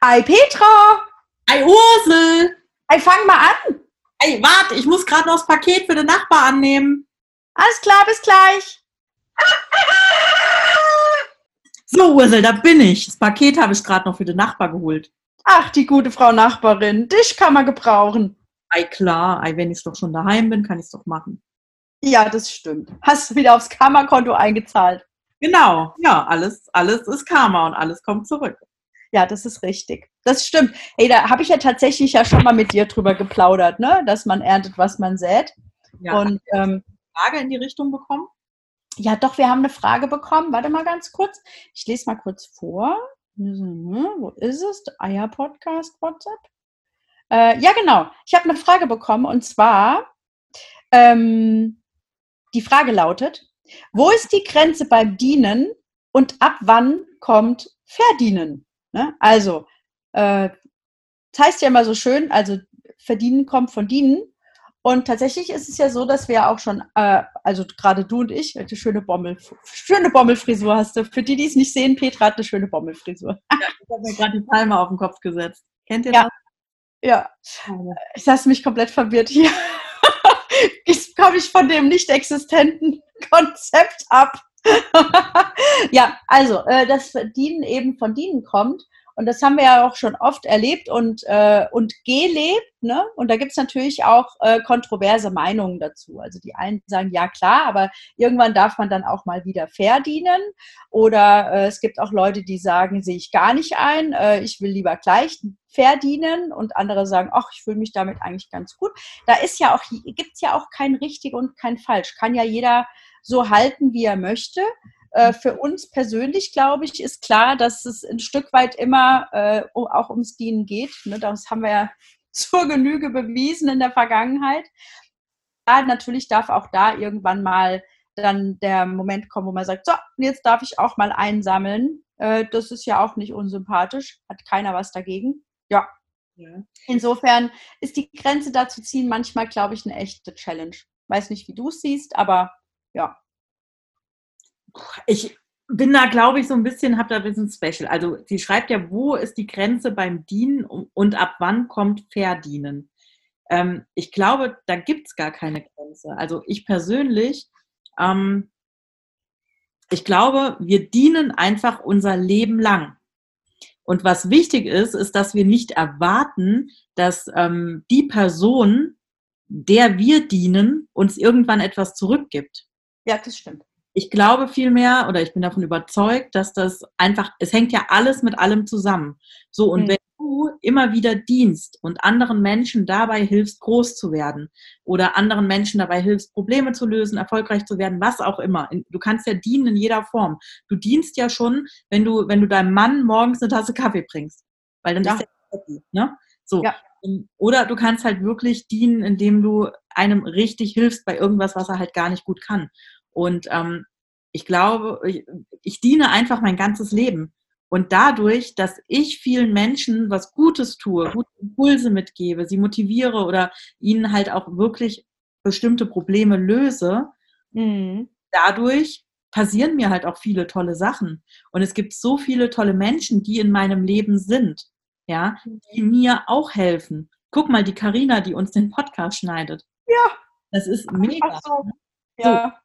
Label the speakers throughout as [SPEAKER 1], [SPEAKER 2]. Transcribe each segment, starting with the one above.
[SPEAKER 1] Ei, Petra!
[SPEAKER 2] Ei, Ursel!
[SPEAKER 1] Ei, fang mal an!
[SPEAKER 2] Ey, warte, ich muss gerade noch das Paket für den Nachbar annehmen.
[SPEAKER 1] Alles klar, bis gleich.
[SPEAKER 2] So, Ursel, da bin ich. Das Paket habe ich gerade noch für den Nachbar geholt.
[SPEAKER 1] Ach, die gute Frau Nachbarin, dich kann man gebrauchen.
[SPEAKER 2] Ei, klar, ei, wenn ich doch schon daheim bin, kann ich es doch machen.
[SPEAKER 1] Ja, das stimmt. Hast du wieder aufs Karma-Konto eingezahlt?
[SPEAKER 2] Genau, ja, alles, alles ist Karma und alles kommt zurück.
[SPEAKER 1] Ja, das ist richtig. Das stimmt. Hey, da habe ich ja tatsächlich ja schon mal mit dir drüber geplaudert, ne? dass man erntet, was man sät.
[SPEAKER 2] Ja,
[SPEAKER 1] Und ähm,
[SPEAKER 2] Frage in die Richtung bekommen?
[SPEAKER 1] ja, doch, wir haben eine Frage bekommen. Warte mal ganz kurz. Ich lese mal kurz vor. Mhm, Wo ist es? Eier-Podcast, WhatsApp. Äh, ja, genau. Ich habe eine Frage bekommen und zwar, ähm, die Frage lautet, wo ist die Grenze beim Dienen und ab wann kommt Verdienen? Ne? Also, äh, das heißt ja immer so schön, also Verdienen kommt von Dienen. Und tatsächlich ist es ja so, dass wir ja auch schon, äh, also gerade du und ich, eine schöne Bommel, schöne Bommelfrisur hast du. Für die, die es nicht sehen, Petra hat eine schöne Bommelfrisur.
[SPEAKER 2] Ja, ich habe mir gerade die Palme auf den Kopf gesetzt. Kennt ihr
[SPEAKER 1] Ja. Ja,
[SPEAKER 2] das?
[SPEAKER 1] ich lasse mich komplett verwirrt hier. Jetzt komme ich von dem nicht existenten Konzept ab. ja, also äh, das Verdienen eben von Dienen kommt. Und das haben wir ja auch schon oft erlebt und, äh, und gelebt. Ne? Und da gibt es natürlich auch äh, kontroverse Meinungen dazu. Also die einen sagen, ja klar, aber irgendwann darf man dann auch mal wieder verdienen. Oder äh, es gibt auch Leute, die sagen, sehe ich gar nicht ein, äh, ich will lieber gleich verdienen. Und andere sagen, ach, ich fühle mich damit eigentlich ganz gut. Da ist ja auch, gibt es ja auch kein richtig und kein falsch. Kann ja jeder so halten, wie er möchte. Äh, für uns persönlich, glaube ich, ist klar, dass es ein Stück weit immer äh, auch ums Dienen geht. Ne? Das haben wir ja zur Genüge bewiesen in der Vergangenheit. Ja, natürlich darf auch da irgendwann mal dann der Moment kommen, wo man sagt, so, jetzt darf ich auch mal einsammeln. Äh, das ist ja auch nicht unsympathisch, hat keiner was dagegen. Ja,
[SPEAKER 2] Ja.
[SPEAKER 1] insofern ist die Grenze da zu ziehen manchmal, glaube ich, eine echte Challenge. Weiß nicht, wie du es siehst, aber ja.
[SPEAKER 2] Ich bin da, glaube ich, so ein bisschen, habe da ein bisschen Special. Also sie schreibt ja, wo ist die Grenze beim Dienen und- ab wann kommt Verdienen? Ähm, ich glaube, da gibt es gar keine Grenze. Also ich persönlich, ähm, ich glaube, wir dienen einfach unser Leben lang. Und was wichtig ist, ist, dass wir nicht erwarten, dass ähm, die Person, der wir dienen, uns irgendwann etwas zurückgibt.
[SPEAKER 1] Ja, das stimmt.
[SPEAKER 2] Ich glaube vielmehr, oder ich bin davon überzeugt, dass das einfach, es hängt ja alles mit allem zusammen. So, und
[SPEAKER 1] Mhm.
[SPEAKER 2] wenn du immer wieder dienst und anderen Menschen dabei hilfst, groß zu werden oder anderen Menschen dabei hilfst, Probleme zu lösen, erfolgreich zu werden, was auch immer. Du kannst ja dienen in jeder Form. Du dienst ja schon, wenn du, wenn du deinem Mann morgens eine Tasse Kaffee bringst. Weil dann
[SPEAKER 1] Ja.
[SPEAKER 2] ist er happy, ne? So.
[SPEAKER 1] Ja.
[SPEAKER 2] Oder du kannst halt wirklich dienen, indem du einem richtig hilfst bei irgendwas, was er halt gar nicht gut kann. Und ähm, ich glaube, ich, ich diene einfach mein ganzes Leben. Und dadurch, dass ich vielen Menschen was Gutes tue, gute Impulse mitgebe, sie motiviere oder ihnen halt auch wirklich bestimmte Probleme löse,
[SPEAKER 1] Mhm.
[SPEAKER 2] dadurch passieren mir halt auch viele tolle Sachen. Und es gibt so viele tolle Menschen, die in meinem Leben sind, ja, die mir auch helfen. Guck mal, die Karina, die uns den Podcast schneidet.
[SPEAKER 1] Ja.
[SPEAKER 2] Das ist mega.
[SPEAKER 1] So. Ja,
[SPEAKER 2] hilft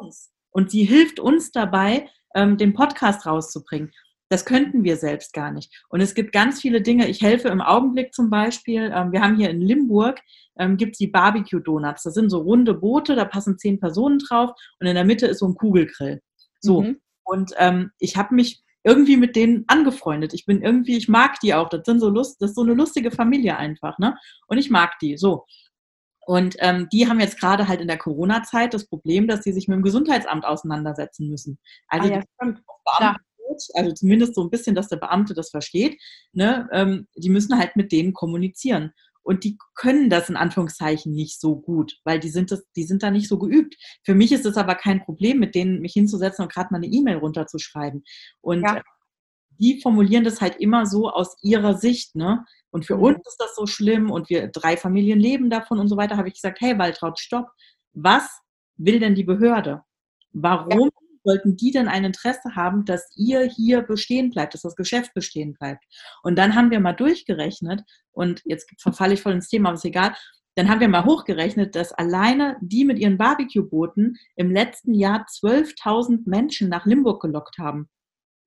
[SPEAKER 2] uns. Und sie hilft uns dabei, ähm, den Podcast rauszubringen. Das könnten wir selbst gar nicht. Und es gibt ganz viele Dinge. Ich helfe im Augenblick zum Beispiel. Ähm, wir haben hier in Limburg ähm, gibt es die Barbecue Donuts. Das sind so runde Boote, da passen zehn Personen drauf und in der Mitte ist so ein Kugelgrill. So.
[SPEAKER 1] Mhm.
[SPEAKER 2] Und ähm, ich habe mich irgendwie mit denen angefreundet. Ich bin irgendwie, ich mag die auch. Das sind so lust, das ist so eine lustige Familie einfach, ne? Und ich mag die. So. Und ähm, die haben jetzt gerade halt in der Corona-Zeit das Problem, dass sie sich mit dem Gesundheitsamt auseinandersetzen müssen. Also
[SPEAKER 1] ah, ja,
[SPEAKER 2] die
[SPEAKER 1] stimmt.
[SPEAKER 2] Beamte, also zumindest so ein bisschen, dass der Beamte das versteht, ne? ähm, die müssen halt mit denen kommunizieren. Und die können das in Anführungszeichen nicht so gut, weil die sind, das, die sind da nicht so geübt. Für mich ist es aber kein Problem, mit denen mich hinzusetzen und gerade mal eine E-Mail runterzuschreiben. Und
[SPEAKER 1] Ja.
[SPEAKER 2] äh, die formulieren das halt immer so aus ihrer Sicht, ne? Und für
[SPEAKER 1] Mhm.
[SPEAKER 2] uns ist das so schlimm und wir drei Familien leben davon und so weiter, habe ich gesagt, hey Waltraud, stopp. Was will denn die Behörde? Warum sollten die denn ein Interesse haben, dass ihr hier bestehen bleibt, dass das Geschäft bestehen bleibt? Und dann haben wir mal durchgerechnet, und jetzt verfalle ich voll ins Thema, aber ist egal, dann haben wir mal hochgerechnet, dass alleine die mit ihren Barbecue-Booten im letzten Jahr 12.000 Menschen nach Limburg gelockt haben.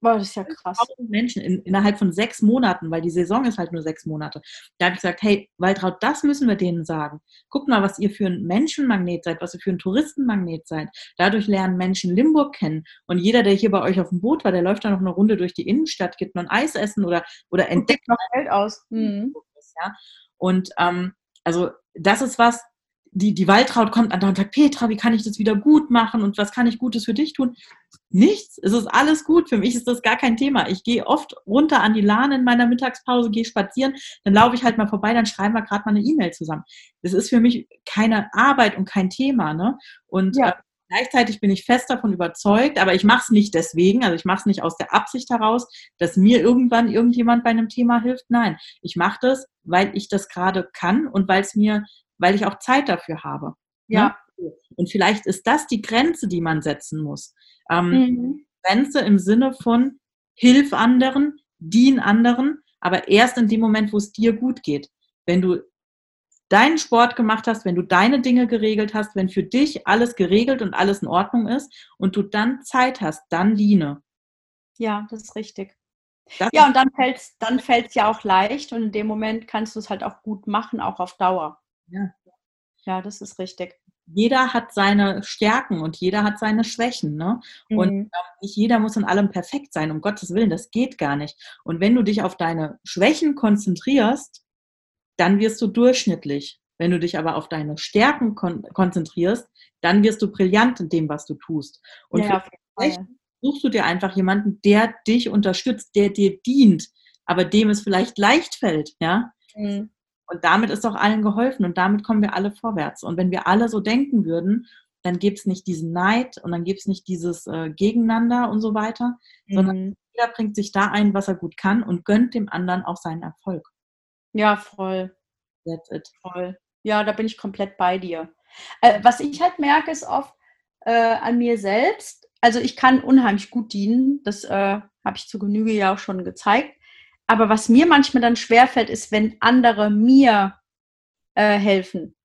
[SPEAKER 1] Boah, das ist ja krass.
[SPEAKER 2] Menschen in, innerhalb von sechs Monaten, weil die Saison ist halt nur sechs Monate. Da habe ich gesagt, hey, Waltraud, das müssen wir denen sagen. Guckt mal, was ihr für ein Menschenmagnet seid, was ihr für ein Touristenmagnet seid. Dadurch lernen Menschen Limburg kennen. Und jeder, der hier bei euch auf dem Boot war, der läuft dann noch eine Runde durch die Innenstadt, geht noch ein Eis essen oder, oder entdeckt
[SPEAKER 1] noch Geld aus. Mhm.
[SPEAKER 2] Ja? Und ähm, also das ist was, die, die Waltraud kommt an und sagt, Petra, wie kann ich das wieder gut machen und was kann ich Gutes für dich tun? Nichts. Es ist alles gut. Für mich ist das gar kein Thema. Ich gehe oft runter an die Lahn in meiner Mittagspause, gehe spazieren, dann laufe ich halt mal vorbei, dann schreiben wir gerade mal eine E-Mail zusammen. Das ist für mich keine Arbeit und kein Thema. Ne? Und ja. äh, gleichzeitig bin ich fest davon überzeugt, aber ich mache es nicht deswegen, also ich mache es nicht aus der Absicht heraus, dass mir irgendwann irgendjemand bei einem Thema hilft. Nein, ich mache das, weil ich das gerade kann und weil es mir weil ich auch Zeit dafür habe. Ne? Ja. Ne? Und vielleicht ist das die Grenze, die man setzen muss. Ähm, mhm. Grenze im Sinne von Hilf anderen, dien anderen, aber erst in dem Moment, wo es dir gut geht. Wenn du deinen Sport gemacht hast, wenn du deine Dinge geregelt hast, wenn für dich alles geregelt und alles in Ordnung ist und du dann Zeit hast, dann diene.
[SPEAKER 1] Ja, das ist richtig. Das ja, und dann fällt es dann fällt's ja auch leicht und in dem Moment kannst du es halt auch gut machen, auch auf Dauer.
[SPEAKER 2] Ja.
[SPEAKER 1] ja, das ist richtig.
[SPEAKER 2] Jeder hat seine Stärken und jeder hat seine Schwächen. Ne? Mhm. Und äh, nicht jeder muss in allem perfekt sein, um Gottes Willen, das geht gar nicht. Und wenn du dich auf deine Schwächen konzentrierst, dann wirst du durchschnittlich. Wenn du dich aber auf deine Stärken kon konzentrierst, dann wirst du brillant in dem, was du tust. Und ja, vielleicht suchst du dir einfach jemanden, der dich unterstützt, der dir dient, aber dem es vielleicht leicht fällt, ja. Mhm. Und damit ist auch allen geholfen und damit kommen wir alle vorwärts. Und wenn wir alle so denken würden, dann gibt es nicht diesen Neid und dann gibt es nicht dieses äh, Gegeneinander und so weiter, mhm. sondern jeder bringt sich da ein, was er gut kann und gönnt dem anderen auch seinen Erfolg.
[SPEAKER 1] Ja, voll. That's it. Voll. Ja, da bin ich komplett bei dir. Äh, was ich halt merke, ist oft äh, an mir selbst, also ich kann unheimlich gut dienen, das äh, habe ich zu Genüge ja auch schon gezeigt. Aber was mir manchmal dann schwerfällt, ist, wenn andere mir äh, helfen.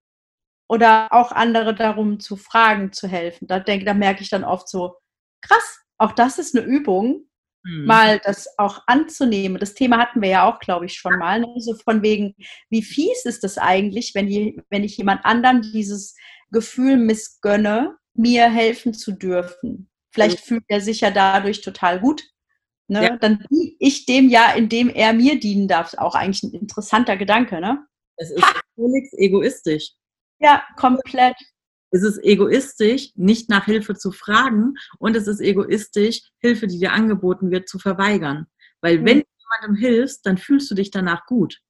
[SPEAKER 1] Oder auch andere darum zu fragen, zu helfen. Da denke, da merke ich dann oft so, krass, auch das ist eine Übung, mhm. mal das auch anzunehmen. Das Thema hatten wir ja auch, glaube ich, schon mal. Ne? So von wegen, wie fies ist das eigentlich, wenn, je, wenn ich jemand anderem dieses Gefühl missgönne, mir helfen zu dürfen. Vielleicht fühlt er sich ja dadurch total gut Ne? Ja. Dann diene ich dem ja, indem er mir dienen darf. Auch eigentlich ein interessanter Gedanke, ne?
[SPEAKER 2] Es ist völlig egoistisch.
[SPEAKER 1] Ja, komplett.
[SPEAKER 2] Es ist egoistisch, nicht nach Hilfe zu fragen und es ist egoistisch, Hilfe, die dir angeboten wird, zu verweigern. Weil mhm. wenn du jemandem hilfst, dann fühlst du dich danach gut.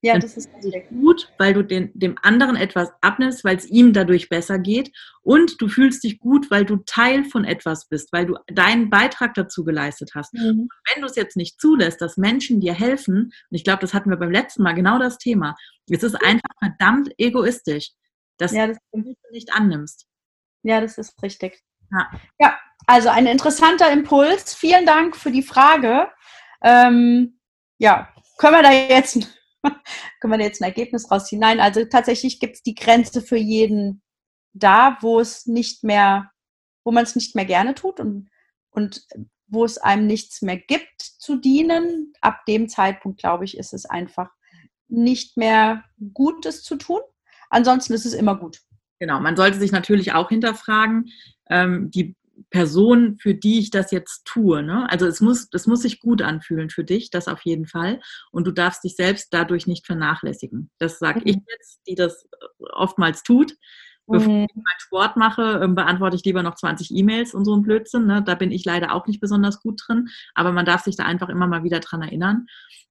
[SPEAKER 1] Ja, das ist
[SPEAKER 2] gut, weil du den, dem anderen etwas abnimmst, weil es ihm dadurch besser geht. Und du fühlst dich gut, weil du Teil von etwas bist, weil du deinen Beitrag dazu geleistet hast. Mhm. Wenn du es jetzt nicht zulässt, dass Menschen dir helfen, und ich glaube, das hatten wir beim letzten Mal genau das Thema, es ist einfach verdammt egoistisch, dass ja, das du nicht annimmst.
[SPEAKER 1] Ja, das ist richtig. Ja. ja, also ein interessanter Impuls. Vielen Dank für die Frage. Ähm, ja, können wir da jetzt können wir jetzt ein Ergebnis rausziehen? Nein, also tatsächlich gibt es die Grenze für jeden da, wo es nicht mehr, wo man es nicht mehr gerne tut und, und wo es einem nichts mehr gibt zu dienen. Ab dem Zeitpunkt, glaube ich, ist es einfach nicht mehr Gutes zu tun. Ansonsten ist es immer gut.
[SPEAKER 2] Genau, man sollte sich natürlich auch hinterfragen, ähm, die Person, für die ich das jetzt tue. Ne? Also es muss, das muss sich gut anfühlen für dich, das auf jeden Fall. Und du darfst dich selbst dadurch nicht vernachlässigen. Das sage mhm. ich jetzt, die das äh, oftmals tut. Bevor mhm. ich meinen Sport mache, ähm, beantworte ich lieber noch 20 E-Mails und so ein Blödsinn. Ne? Da bin ich leider auch nicht besonders gut drin. Aber man darf sich da einfach immer mal wieder dran erinnern.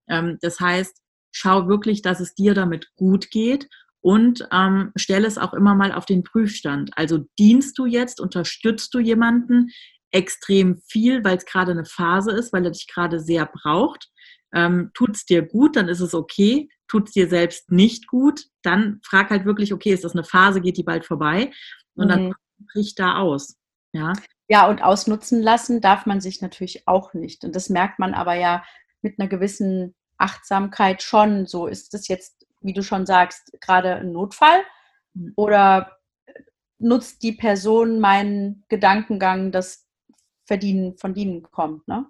[SPEAKER 2] Ähm, das heißt, schau wirklich, dass es dir damit gut geht und ähm, stelle es auch immer mal auf den Prüfstand. Also dienst du jetzt, unterstützt du jemanden extrem viel, weil es gerade eine Phase ist, weil er dich gerade sehr braucht. Ähm, tut es dir gut, dann ist es okay. Tut es dir selbst nicht gut, dann frag halt wirklich, okay, ist das eine Phase, geht die bald vorbei? Und mhm. dann brich da aus. Ja.
[SPEAKER 1] Ja, und ausnutzen lassen darf man sich natürlich auch nicht. Und das merkt man aber ja mit einer gewissen Achtsamkeit schon. So ist es jetzt, wie du schon sagst, gerade ein Notfall mhm. oder nutzt die Person meinen Gedankengang, dass Verdienen von Dienen kommt. Ne?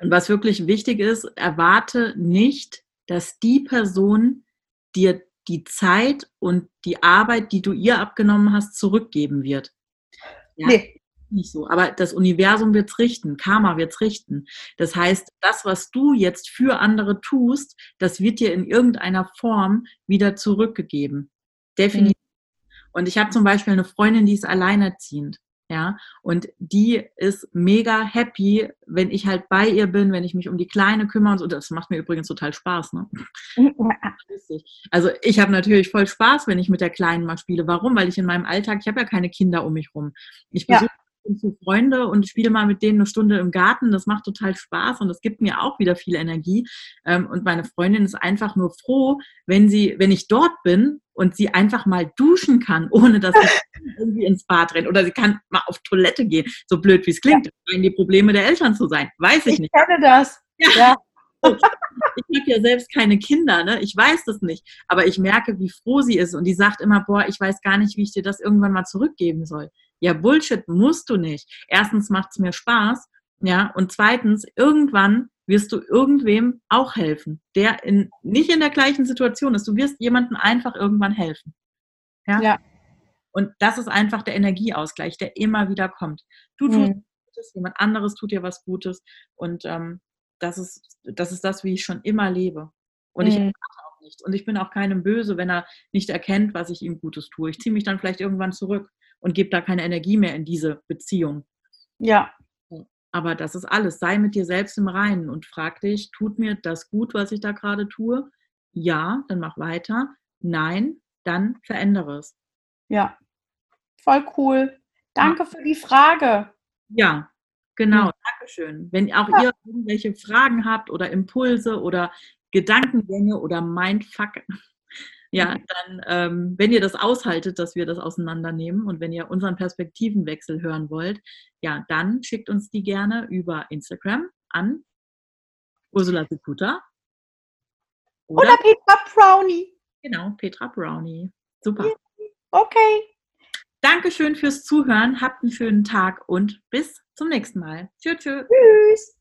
[SPEAKER 2] Und was wirklich wichtig ist, erwarte nicht, dass die Person dir die Zeit und die Arbeit, die du ihr abgenommen hast, zurückgeben wird. Ja, nee. Nicht so. Aber das Universum wird es richten, Karma wird es richten. Das heißt, das, was du jetzt für andere tust, das wird dir in irgendeiner Form wieder zurückgegeben. Definitiv. Mhm. Und ich habe zum Beispiel eine Freundin, die ist alleinerziehend. Ja, und die ist mega happy, wenn ich halt bei ihr bin, wenn ich mich um die Kleine kümmere und so. Das macht mir übrigens total Spaß, ne? Also ich habe natürlich voll Spaß, wenn ich mit der Kleinen mal spiele. Warum? Weil ich in meinem Alltag, ich habe ja keine Kinder um mich rum. Ich besuche ja zu Freunde und spiele mal mit denen eine Stunde im Garten. Das macht total Spaß und das gibt mir auch wieder viel Energie. Ähm, und meine Freundin ist einfach nur froh, wenn sie, wenn ich dort bin und sie einfach mal duschen kann, ohne dass sie irgendwie ins Bad rennt oder sie kann mal auf Toilette gehen. So blöd wie es klingt, ja. scheinen die Probleme der Eltern zu sein. Weiß ich, ich nicht.
[SPEAKER 1] Ich kenne das. Ja. ja.
[SPEAKER 2] Ich habe ja selbst keine Kinder, ne? Ich weiß das nicht. Aber ich merke, wie froh sie ist. Und die sagt immer, boah, ich weiß gar nicht, wie ich dir das irgendwann mal zurückgeben soll. Ja, Bullshit musst du nicht. Erstens macht es mir Spaß, ja, und zweitens, irgendwann wirst du irgendwem auch helfen, der in, nicht in der gleichen Situation ist. Du wirst jemandem einfach irgendwann helfen. Ja. ja. Und das ist einfach der Energieausgleich, der immer wieder kommt. Du tust mhm. Gutes, jemand anderes tut dir was Gutes. Und ähm, das, ist, das ist das, wie ich schon immer lebe. Und mhm. ich auch nicht. Und ich bin auch keinem böse, wenn er nicht erkennt, was ich ihm Gutes tue. Ich ziehe mich dann vielleicht irgendwann zurück und gebe da keine Energie mehr in diese Beziehung.
[SPEAKER 1] Ja.
[SPEAKER 2] Aber das ist alles. Sei mit dir selbst im Reinen und frag dich, tut mir das gut, was ich da gerade tue? Ja, dann mach weiter. Nein, dann verändere es.
[SPEAKER 1] Ja, voll cool. Danke ja. für die Frage.
[SPEAKER 2] Ja, genau. Mhm. Dankeschön. Wenn auch ja. ihr irgendwelche Fragen habt oder Impulse oder Gedankengänge oder Mindfuck, ja, mhm. dann, ähm, wenn ihr das aushaltet, dass wir das auseinandernehmen und wenn ihr unseren Perspektivenwechsel hören wollt, ja, dann schickt uns die gerne über Instagram an Ursula Sekuta.
[SPEAKER 1] Oder, oder Petra Brownie.
[SPEAKER 2] Genau, Petra Brownie. Super.
[SPEAKER 1] Okay.
[SPEAKER 2] Dankeschön fürs Zuhören. Habt einen schönen Tag und bis zum nächsten Mal.
[SPEAKER 1] Tschüss. Tschüss.